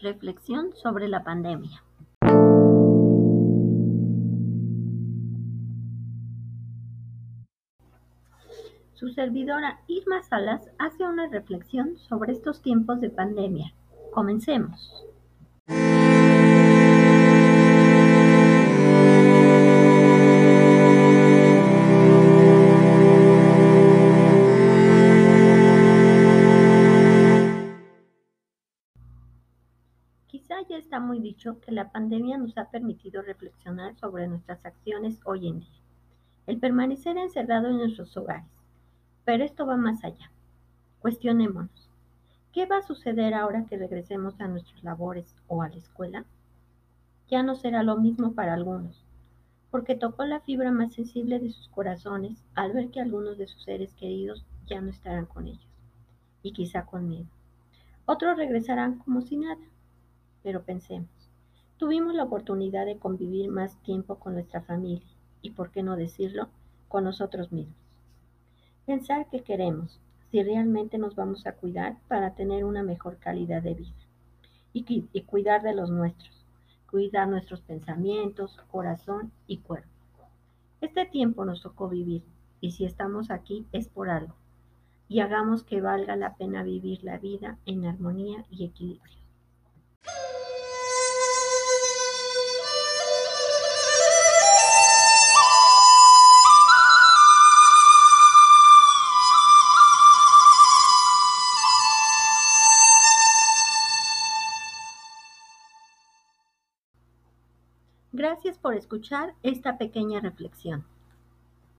Reflexión sobre la pandemia. Su servidora Irma Salas hace una reflexión sobre estos tiempos de pandemia. Comencemos. Ya está muy dicho que la pandemia nos ha permitido reflexionar sobre nuestras acciones hoy en día. El permanecer encerrado en nuestros hogares. Pero esto va más allá. Cuestionémonos. ¿Qué va a suceder ahora que regresemos a nuestras labores o a la escuela? Ya no será lo mismo para algunos, porque tocó la fibra más sensible de sus corazones al ver que algunos de sus seres queridos ya no estarán con ellos, y quizá conmigo. Otros regresarán como si nada pero pensemos, tuvimos la oportunidad de convivir más tiempo con nuestra familia y, por qué no decirlo, con nosotros mismos. Pensar que queremos, si realmente nos vamos a cuidar para tener una mejor calidad de vida y, y cuidar de los nuestros, cuidar nuestros pensamientos, corazón y cuerpo. Este tiempo nos tocó vivir y si estamos aquí es por algo y hagamos que valga la pena vivir la vida en armonía y equilibrio. Gracias por escuchar esta pequeña reflexión.